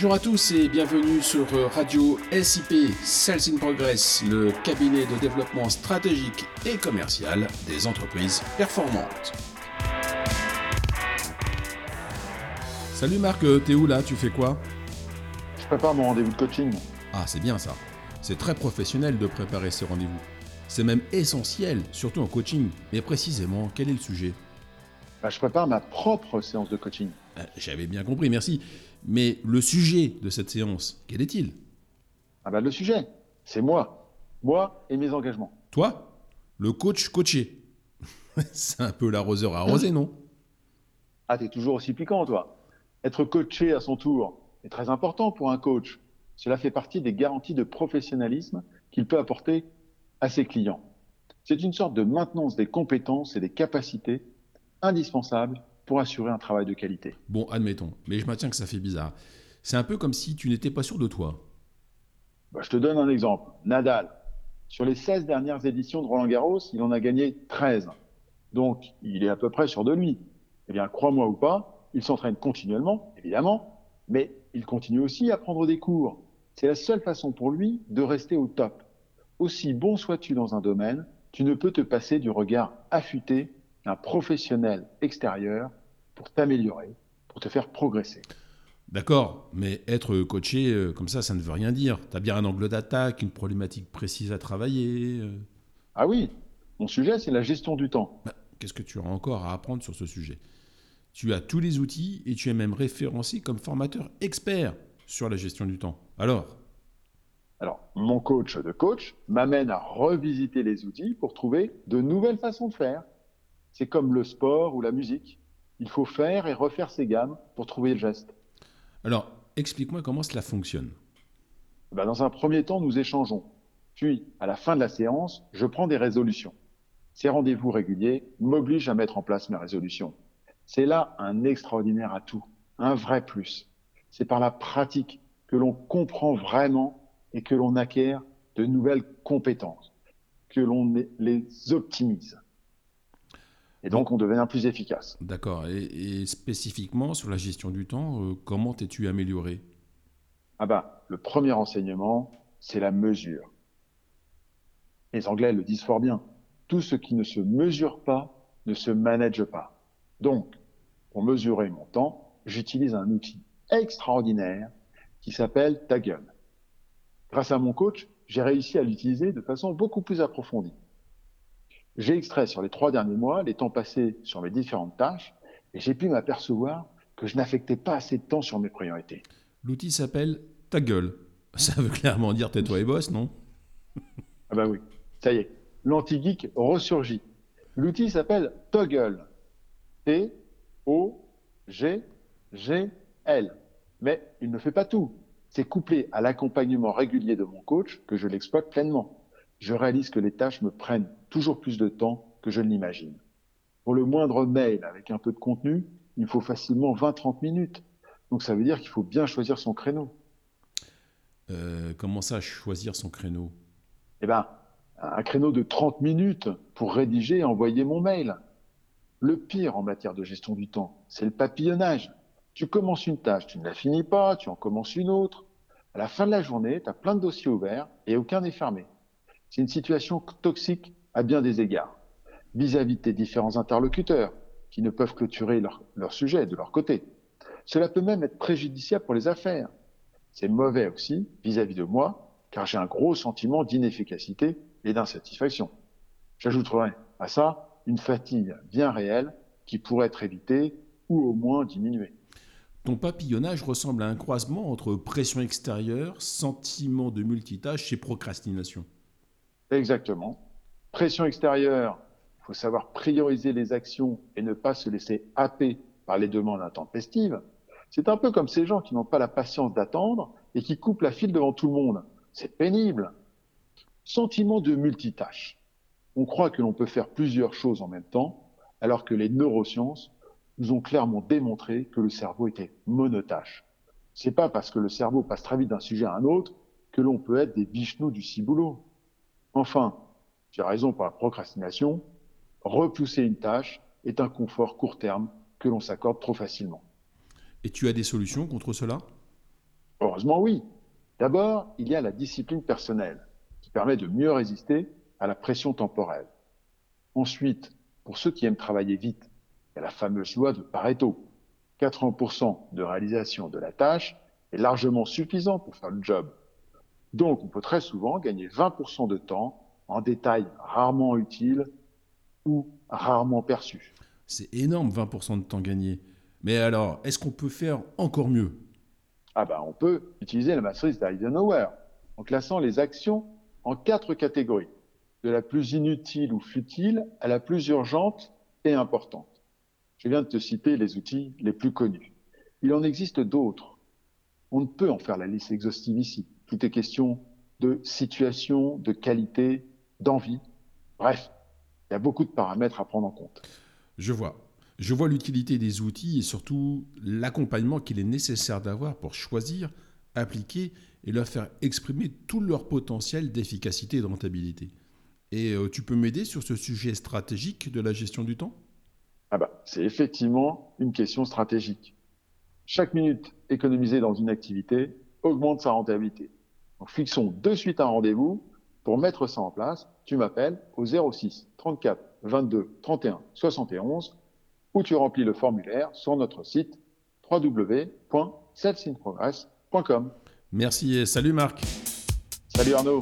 Bonjour à tous et bienvenue sur Radio SIP Sales in Progress, le cabinet de développement stratégique et commercial des entreprises performantes. Salut Marc, t'es où là? Tu fais quoi? Je prépare mon rendez-vous de coaching. Ah, c'est bien ça. C'est très professionnel de préparer ces rendez-vous. C'est même essentiel, surtout en coaching. Mais précisément, quel est le sujet? Bah, Je prépare ma propre séance de coaching. Euh, j'avais bien compris, merci. Mais le sujet de cette séance, quel est-il? Ah bah le sujet, c'est moi. Moi et mes engagements. Toi Le coach coaché. c'est un peu l'arroseur arrosé, non? Ah, t'es toujours aussi piquant, toi. Être coaché à son tour est très important pour un coach. Cela fait partie des garanties de professionnalisme qu'il peut apporter à ses clients. C'est une sorte de maintenance des compétences et des capacités indispensables pour assurer un travail de qualité. Bon, admettons, mais je maintiens que ça fait bizarre. C'est un peu comme si tu n'étais pas sûr de toi. Bah, je te donne un exemple. Nadal, sur les 16 dernières éditions de Roland Garros, il en a gagné 13. Donc, il est à peu près sûr de lui. Eh bien, crois-moi ou pas, il s'entraîne continuellement, évidemment, mais il continue aussi à prendre des cours. C'est la seule façon pour lui de rester au top. Aussi bon sois-tu dans un domaine, tu ne peux te passer du regard affûté d'un professionnel extérieur pour t'améliorer, pour te faire progresser. D'accord, mais être coaché euh, comme ça, ça ne veut rien dire. Tu as bien un angle d'attaque, une problématique précise à travailler. Euh. Ah oui, mon sujet, c'est la gestion du temps. Bah, qu'est-ce que tu as encore à apprendre sur ce sujet? Tu as tous les outils et tu es même référencé comme formateur expert sur la gestion du temps. Alors? Alors, mon coach de coach m'amène à revisiter les outils pour trouver de nouvelles façons de faire. C'est comme le sport ou la musique. Il faut faire et refaire ses gammes pour trouver le geste. Alors, explique-moi comment cela fonctionne. Ben, dans un premier temps, nous échangeons. Puis, à la fin de la séance, je prends des résolutions. Ces rendez-vous réguliers m'obligent à mettre en place mes résolutions. C'est là un extraordinaire atout, un vrai plus. C'est par la pratique que l'on comprend vraiment et que l'on acquiert de nouvelles compétences, que l'on les optimise. Et donc, on devient plus efficace. D'accord. Et, spécifiquement sur la gestion du temps, euh, comment t'es-tu amélioré? Ah bah, le premier enseignement, c'est la mesure. Les Anglais le disent fort bien. Tout ce qui ne se mesure pas ne se manage pas. Donc, pour mesurer mon temps, j'utilise un outil extraordinaire qui s'appelle Ta Grâce à mon coach, j'ai réussi à l'utiliser de façon beaucoup plus approfondie. J'ai extrait sur les trois derniers mois les temps passés sur mes différentes tâches et j'ai pu m'apercevoir que je n'affectais pas assez de temps sur mes priorités. L'outil s'appelle Ta gueule. Ça veut clairement dire tais-toi et bosse, non? Ah bah oui, ça y est, l'anti-geek ressurgit. L'outil s'appelle Toggle. T-O-G-G-L. Mais il ne fait pas tout. C'est couplé à l'accompagnement régulier de mon coach que je l'exploite pleinement je réalise que les tâches me prennent toujours plus de temps que je ne l'imagine. Pour le moindre mail avec un peu de contenu, il faut facilement 20-30 minutes. Donc ça veut dire qu'il faut bien choisir son créneau. Euh, comment ça, choisir son créneau? Eh bien, un créneau de 30 minutes pour rédiger et envoyer mon mail. Le pire en matière de gestion du temps, c'est le papillonnage. Tu commences une tâche, tu ne la finis pas, tu en commences une autre. À la fin de la journée, tu as plein de dossiers ouverts et aucun n'est fermé. C'est une situation toxique à bien des égards, vis-à-vis de tes différents interlocuteurs, qui ne peuvent clôturer leur, sujet de leur côté. Cela peut même être préjudiciable pour les affaires. C'est mauvais aussi vis-à-vis de moi, car j'ai un gros sentiment d'inefficacité et d'insatisfaction. J'ajouterai à ça une fatigue bien réelle qui pourrait être évitée ou au moins diminuée. Ton papillonnage ressemble à un croisement entre pression extérieure, sentiment de multitâche et procrastination. Exactement. Pression extérieure, il faut savoir prioriser les actions et ne pas se laisser happer par les demandes intempestives. C'est un peu comme ces gens qui n'ont pas la patience d'attendre et qui coupent la file devant tout le monde. C'est pénible. Sentiment de multitâche. On croit que l'on peut faire plusieurs choses en même temps, alors que les neurosciences nous ont clairement démontré que le cerveau était monotâche. C'est pas parce que le cerveau passe très vite d'un sujet à un autre que l'on peut être des bichenous du ciboulot. Enfin, j'ai raison pour la procrastination, repousser une tâche est un confort court terme que l'on s'accorde trop facilement. Et tu as des solutions contre cela? Heureusement, oui. D'abord, il y a la discipline personnelle, qui permet de mieux résister à la pression temporelle. Ensuite, pour ceux qui aiment travailler vite, il y a la fameuse loi de Pareto. 80% de réalisation de la tâche est largement suffisant pour faire le job. Donc, on peut très souvent gagner 20% de temps en détails rarement utiles ou rarement perçus. C'est énorme, 20% de temps gagné. Mais alors, est-ce qu'on peut faire encore mieux? Ah ben, on peut utiliser la matrice d'Eisenhower en classant les actions en quatre catégories, de la plus inutile ou futile à la plus urgente et importante. Je viens de te citer les outils les plus connus. Il en existe d'autres. On ne peut en faire la liste exhaustive ici. Tout est question de situation, de qualité, d'envie. Bref, il y a beaucoup de paramètres à prendre en compte. Je vois. Je vois l'utilité des outils et surtout l'accompagnement qu'il est nécessaire d'avoir pour choisir, appliquer et leur faire exprimer tout leur potentiel d'efficacité et de rentabilité. Et euh, tu peux m'aider sur ce sujet stratégique de la gestion du temps? Ah bah, c'est effectivement une question stratégique. Chaque minute économisée dans une activité augmente sa rentabilité. Donc fixons de suite un rendez-vous pour mettre ça en place. Tu m'appelles au 06 34 22 31 71 ou tu remplis le formulaire sur notre site www.celsinprogress.com. Merci et salut Marc. Salut Arnaud.